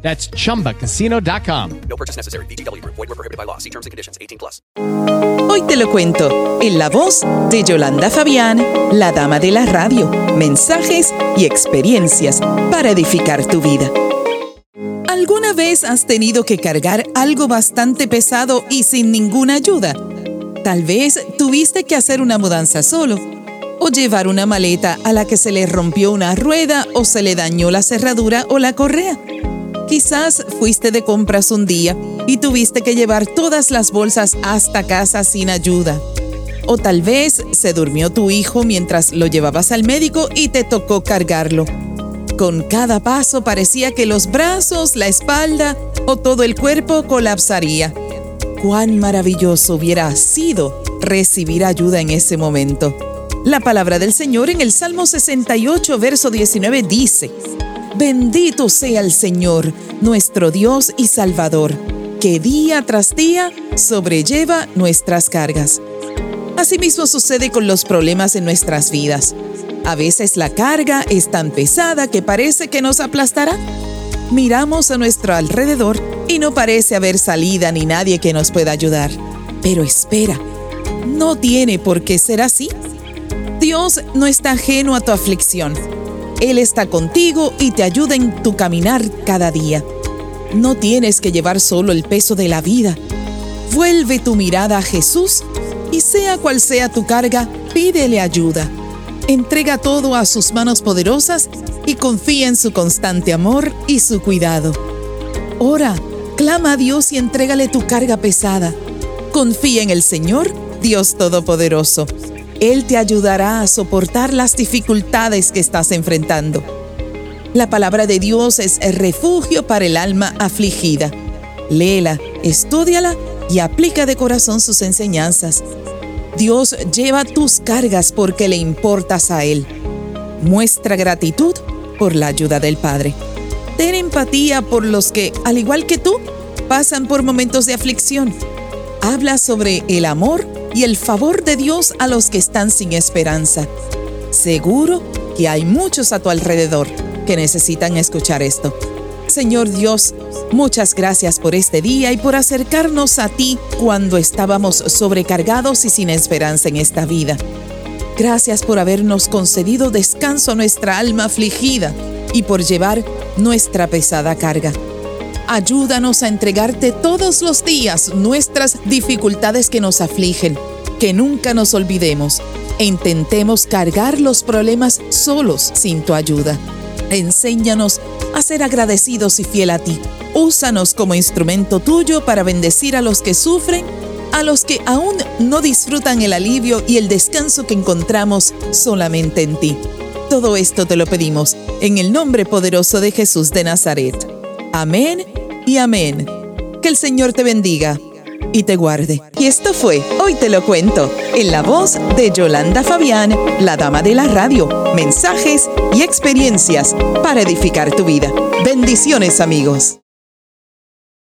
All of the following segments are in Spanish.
That's chumbacasino.com. No purchase necessary. BGW. Void were prohibited by law. See terms and conditions. 18 plus. Hoy te lo cuento en la voz de Yolanda Fabián, la dama de la radio, mensajes y experiencias para edificar tu vida. ¿Alguna vez has tenido que cargar algo bastante pesado y sin ninguna ayuda? Tal vez tuviste que hacer una mudanza solo o llevar una maleta a la que se le rompió una rueda o se le dañó la cerradura o la correa. Quizás fuiste de compras un día y tuviste que llevar todas las bolsas hasta casa sin ayuda. O tal vez se durmió tu hijo mientras lo llevabas al médico y te tocó cargarlo. Con cada paso parecía que los brazos, la espalda o todo el cuerpo colapsaría. Cuán maravilloso hubiera sido recibir ayuda en ese momento. La palabra del Señor en el Salmo 68, verso 19 dice, Bendito sea el Señor, nuestro Dios y Salvador, que día tras día sobrelleva nuestras cargas. Asimismo sucede con los problemas en nuestras vidas. A veces la carga es tan pesada que parece que nos aplastará. Miramos a nuestro alrededor y no parece haber salida ni nadie que nos pueda ayudar. Pero espera, no tiene por qué ser así. Dios no está ajeno a tu aflicción. Él está contigo y te ayuda en tu caminar cada día. No tienes que llevar solo el peso de la vida. Vuelve tu mirada a Jesús y sea cual sea tu carga, pídele ayuda. Entrega todo a sus manos poderosas y confía en su constante amor y su cuidado. Ora, clama a Dios y entrégale tu carga pesada. Confía en el Señor, Dios Todopoderoso. Él te ayudará a soportar las dificultades que estás enfrentando. La palabra de Dios es refugio para el alma afligida. Léela, estúdiala y aplica de corazón sus enseñanzas. Dios lleva tus cargas porque le importas a Él. Muestra gratitud por la ayuda del Padre. Ten empatía por los que, al igual que tú, pasan por momentos de aflicción. Habla sobre el amor y el favor de Dios a los que están sin esperanza. Seguro que hay muchos a tu alrededor que necesitan escuchar esto. Señor Dios, muchas gracias por este día y por acercarnos a ti cuando estábamos sobrecargados y sin esperanza en esta vida. Gracias por habernos concedido descanso a nuestra alma afligida y por llevar nuestra pesada carga. Ayúdanos a entregarte todos los días nuestras dificultades que nos afligen, que nunca nos olvidemos e intentemos cargar los problemas solos sin tu ayuda. Enséñanos a ser agradecidos y fiel a ti. Úsanos como instrumento tuyo para bendecir a los que sufren, a los que aún no disfrutan el alivio y el descanso que encontramos solamente en ti. Todo esto te lo pedimos en el nombre poderoso de Jesús de Nazaret. Amén y amén. Que el Señor te bendiga y te guarde. Y esto fue Hoy Te Lo Cuento, en la voz de Yolanda Fabián, la dama de la radio, mensajes y experiencias para edificar tu vida. Bendiciones amigos.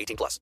18 plus.